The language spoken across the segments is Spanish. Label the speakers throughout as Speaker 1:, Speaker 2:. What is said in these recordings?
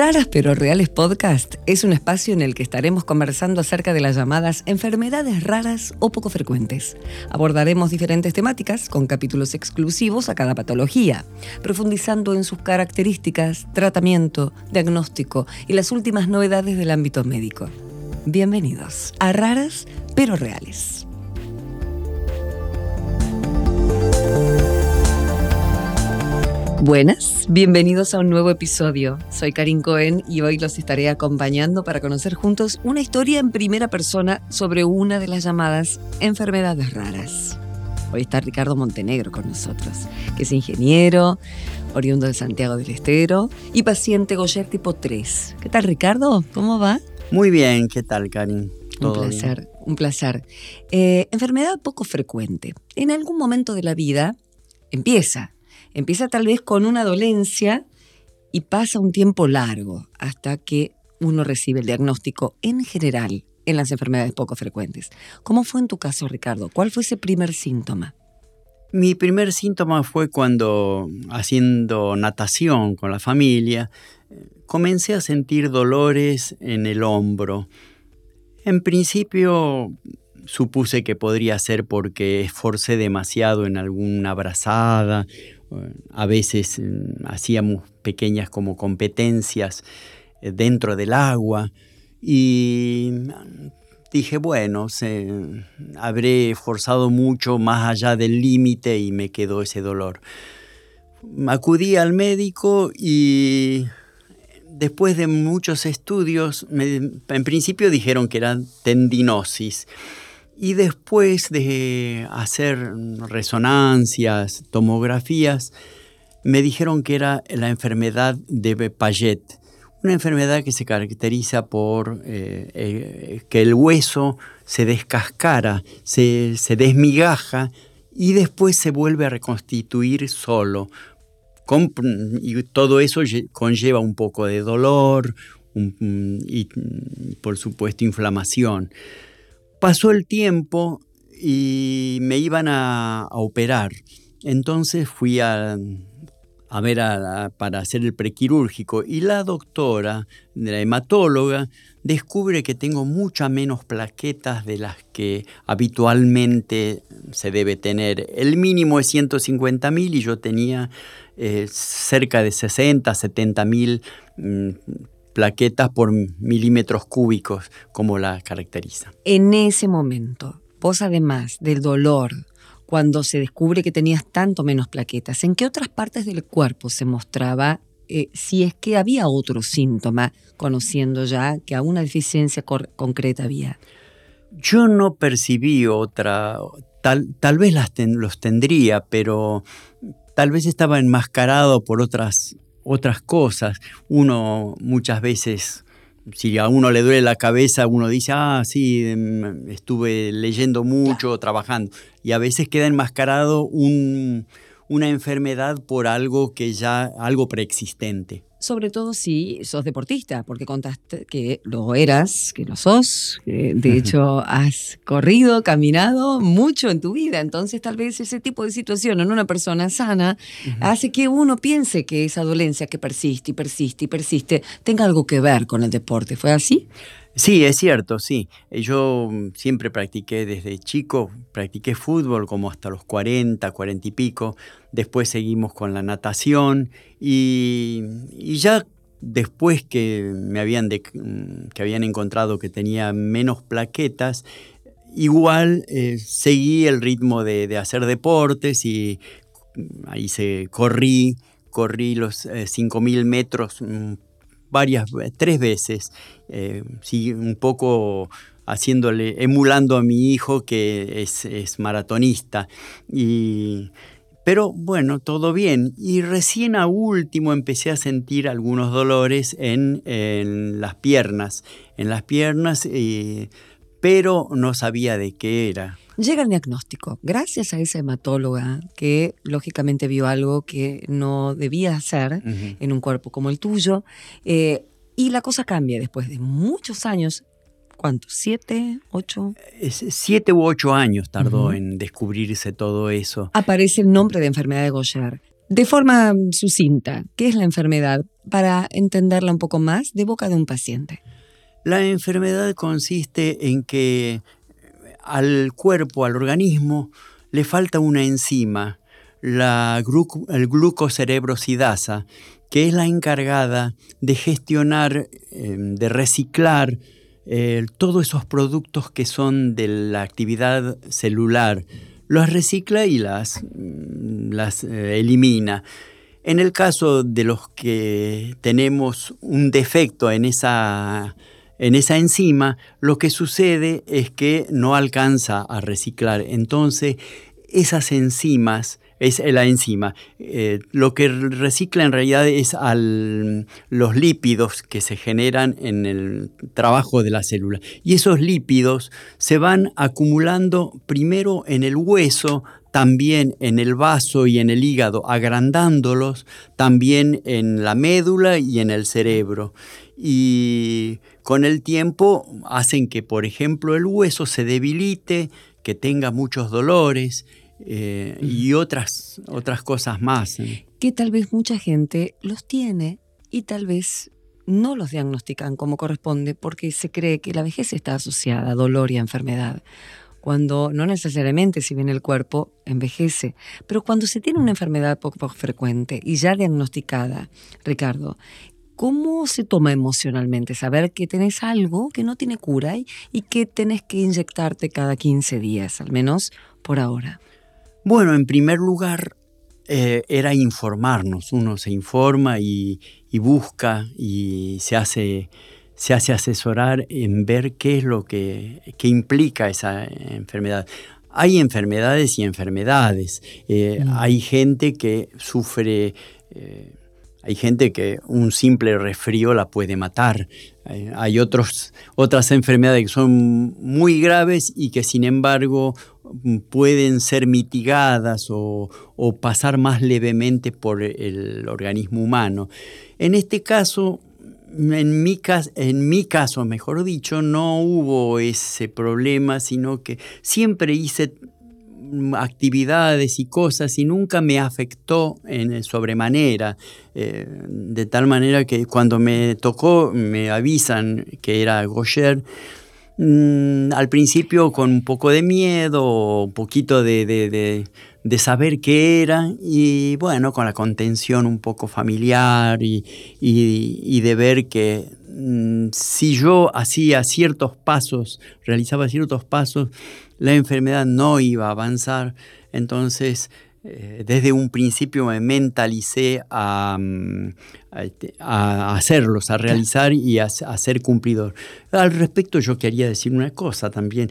Speaker 1: Raras pero Reales Podcast es un espacio en el que estaremos conversando acerca de las llamadas enfermedades raras o poco frecuentes. Abordaremos diferentes temáticas con capítulos exclusivos a cada patología, profundizando en sus características, tratamiento, diagnóstico y las últimas novedades del ámbito médico. Bienvenidos a Raras pero Reales. Buenas, bienvenidos a un nuevo episodio. Soy Karin Cohen y hoy los estaré acompañando para conocer juntos una historia en primera persona sobre una de las llamadas enfermedades raras. Hoy está Ricardo Montenegro con nosotros, que es ingeniero, oriundo de Santiago del Estero y paciente Goyer tipo 3. ¿Qué tal Ricardo? ¿Cómo va?
Speaker 2: Muy bien, ¿qué tal Karin?
Speaker 1: Un placer, un placer. Eh, enfermedad poco frecuente. En algún momento de la vida empieza Empieza tal vez con una dolencia y pasa un tiempo largo hasta que uno recibe el diagnóstico en general en las enfermedades poco frecuentes. ¿Cómo fue en tu caso, Ricardo? ¿Cuál fue ese primer síntoma?
Speaker 2: Mi primer síntoma fue cuando, haciendo natación con la familia, comencé a sentir dolores en el hombro. En principio supuse que podría ser porque esforcé demasiado en alguna abrazada a veces mm, hacíamos pequeñas como competencias eh, dentro del agua y dije, bueno, habré forzado mucho más allá del límite y me quedó ese dolor. Acudí al médico y después de muchos estudios, en principio dijeron que era tendinosis. Y después de hacer resonancias, tomografías, me dijeron que era la enfermedad de Paget, una enfermedad que se caracteriza por eh, eh, que el hueso se descascara, se, desmigaja y después se vuelve a reconstituir solo. y todo eso conlleva un poco de dolor y, por supuesto, inflamación. Pasó el tiempo y me iban a, operar. Entonces fui a, ver para hacer el prequirúrgico y la doctora, la hematóloga, descubre que tengo muchas menos plaquetas de las que habitualmente se debe tener. El mínimo es 150 mil y yo tenía eh, cerca de 60, 70 mil mm, plaquetas por milímetros cúbicos, como la caracteriza.
Speaker 1: En ese momento, vos además del dolor, cuando se descubre que tenías tanto menos plaquetas, ¿en qué otras partes del cuerpo se mostraba eh, si es que había otro síntoma, conociendo ya que a una deficiencia concreta había?
Speaker 2: Yo no percibí otra, tal, tal vez las los tendría, pero tal vez estaba enmascarado por otras otras cosas. Uno muchas veces, si a uno le duele la cabeza, uno dice, ah, sí, em, estuve leyendo mucho, trabajando. Y a veces queda enmascarado un, una enfermedad por algo que ya, algo preexistente
Speaker 1: sobre todo si sos deportista, porque contaste que lo eras, que lo sos, que de hecho has corrido, caminado mucho en tu vida, entonces tal vez ese tipo de situación en una persona sana hace que uno piense que esa dolencia que persiste y persiste y persiste tenga algo que ver con el deporte. ¿Fue así?
Speaker 2: Sí, es cierto, sí. Eh, yo mm, siempre practiqué desde chico, practiqué fútbol como hasta los 40, 40 y pico. Después seguimos con la natación y, ya después que me habían, mm, que habían encontrado que tenía menos plaquetas, igual eh, seguí el ritmo de, hacer deportes y mm, ahí se corrí, corrí los 5.000 eh, metros varias, tres veces, eh, un poco haciéndole, emulando a mi hijo que es, maratonista. Y, pero bueno, todo bien. Y recién a último empecé a sentir algunos dolores en, las piernas, en las piernas, eh, pero no sabía de qué era.
Speaker 1: Llega el diagnóstico, gracias a esa hematóloga que lógicamente vio algo que no debía hacer en un cuerpo como el tuyo, eh, y la cosa cambia después de muchos años. ¿Cuántos? ¿Siete? ¿Ocho?
Speaker 2: Siete u ocho años tardó en descubrirse todo eso.
Speaker 1: Aparece el nombre de enfermedad de Gaucher. De forma sucinta, ¿qué es la enfermedad? Para entenderla un poco más de boca de un paciente.
Speaker 2: La enfermedad consiste en que al cuerpo, al organismo, le falta una enzima, la el glucocerebrosidasa, que es la encargada de gestionar, em, de reciclar eh, todos esos productos que son de la actividad celular. Los recicla y las, mm, las eh, elimina. En el caso de los que tenemos un defecto en esa, en esa enzima, lo que sucede es que no alcanza a reciclar. Entonces, esas enzimas es la enzima. Eh, lo que recicla en realidad es al, los lípidos que se generan en el trabajo de la célula. Y esos lípidos se van acumulando primero en el hueso, también en el vaso y en el hígado, agrandándolos, también en la médula y en el cerebro. Y con el tiempo hacen que, por ejemplo, el hueso se debilite, que tenga muchos dolores eh, y otras, otras cosas más.
Speaker 1: Que tal vez mucha gente los tiene y tal vez no los diagnostican como corresponde porque se cree que la vejez está asociada a dolor y a enfermedad. Cuando no necesariamente, si bien el cuerpo envejece, pero cuando se tiene una enfermedad poco frecuente y ya diagnosticada, Ricardo, ¿cómo se toma emocionalmente saber que tenés algo que no tiene cura y, que tenés que inyectarte cada 15 días, al menos por ahora?
Speaker 2: Bueno, en primer lugar, eh, era informarnos. Uno se informa y, busca y se hace, se hace asesorar en ver qué es lo que, implica esa enfermedad. Hay enfermedades y enfermedades. Eh, mm. Hay gente que sufre... Eh, hay gente que un simple resfrío la puede matar. Hay otros, otras enfermedades que son muy graves y que sin embargo pueden ser mitigadas o, pasar más levemente por el organismo humano. En este caso, en mi, en mi, caso, mejor dicho, no hubo ese problema, sino que siempre hice actividades y cosas y nunca me afectó en sobremanera, eh, de tal manera que cuando me tocó me avisan que era Gaucher, Mm, al principio con un poco de miedo, un poquito de, saber qué era y bueno, con la contención un poco familiar y, de ver que mm, si yo hacía ciertos pasos, realizaba ciertos pasos, la enfermedad no iba a avanzar. Entonces, eh, desde un principio me mentalicé a, mm, este, hacerlos, a realizar y a, ser cumplidor. Al respecto yo quería decir una cosa también.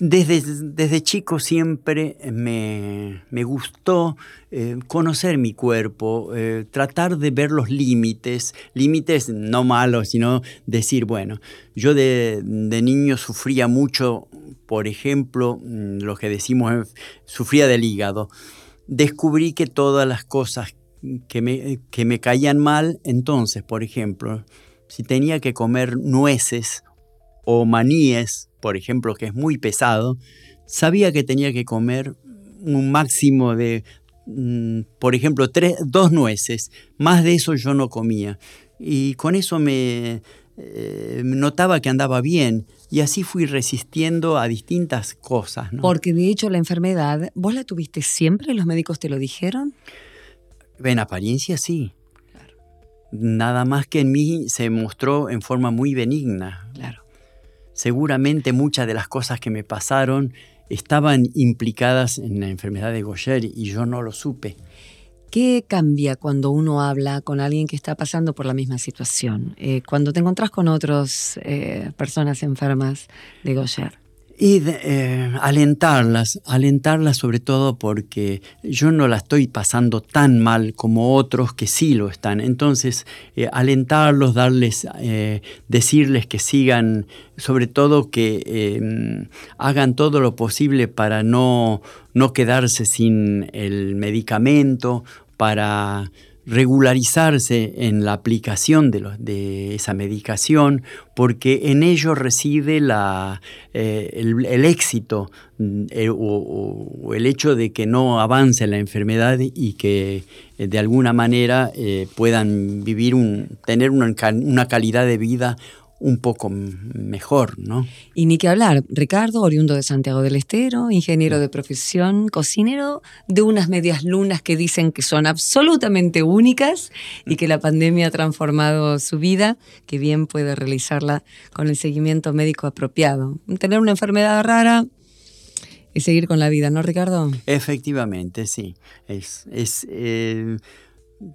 Speaker 2: Desde, desde chico siempre me, gustó eh, conocer mi cuerpo, eh, tratar de ver los límites, límites no malos, sino decir, bueno, yo de, de niño sufría mucho, por ejemplo, mm, lo que decimos, sufría del hígado. Descubrí que todas las cosas que me, que me caían mal, entonces, por ejemplo, si tenía que comer nueces o maníes, por ejemplo, que es muy pesado, sabía que tenía que comer un máximo de, mm, por ejemplo, tres, dos nueces. Más de eso yo no comía. Y con eso me, eh, notaba que andaba bien y así fui resistiendo a distintas cosas.
Speaker 1: Porque de hecho la enfermedad, ¿vos la tuviste siempre? ¿Los médicos te lo dijeron?
Speaker 2: En apariencia sí. Nada más que en mí se mostró en forma muy benigna.
Speaker 1: Claro.
Speaker 2: Seguramente muchas de las cosas que me pasaron estaban implicadas en la enfermedad de Gaucher y yo no lo supe.
Speaker 1: ¿Qué cambia cuando uno habla con alguien que está pasando por la misma situación? Eh, cuando te encontrás con otras eh, personas enfermas de Gaucher.
Speaker 2: Y eh, alentarlas, alentarlas sobre todo porque yo no la estoy pasando tan mal como otros que sí lo están. Entonces, alentarlos, darles, decirles que sigan, sobre todo que hagan todo lo posible para no, no quedarse sin el medicamento para regularizarse en la aplicación de, de esa medicación porque en ello reside la, eh, el, éxito mm, eh, o, el hecho de que no avance la enfermedad y que eh, de alguna manera puedan vivir un, tener una, una calidad de vida un poco mejor, ¿no?
Speaker 1: Y ni que hablar, Ricardo, oriundo de Santiago del Estero, ingeniero de profesión, cocinero de unas medias lunas que dicen que son absolutamente únicas y que la pandemia ha transformado su vida, que bien puede realizarla con el seguimiento médico apropiado. Tener una enfermedad rara y seguir con la vida, ¿no, Ricardo?
Speaker 2: Efectivamente, sí. Es, es eh,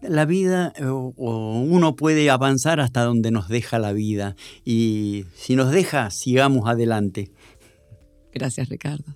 Speaker 2: la vida, eh, o uno puede avanzar hasta donde nos deja la vida. Y si nos deja, sigamos adelante.
Speaker 1: Gracias, Ricardo.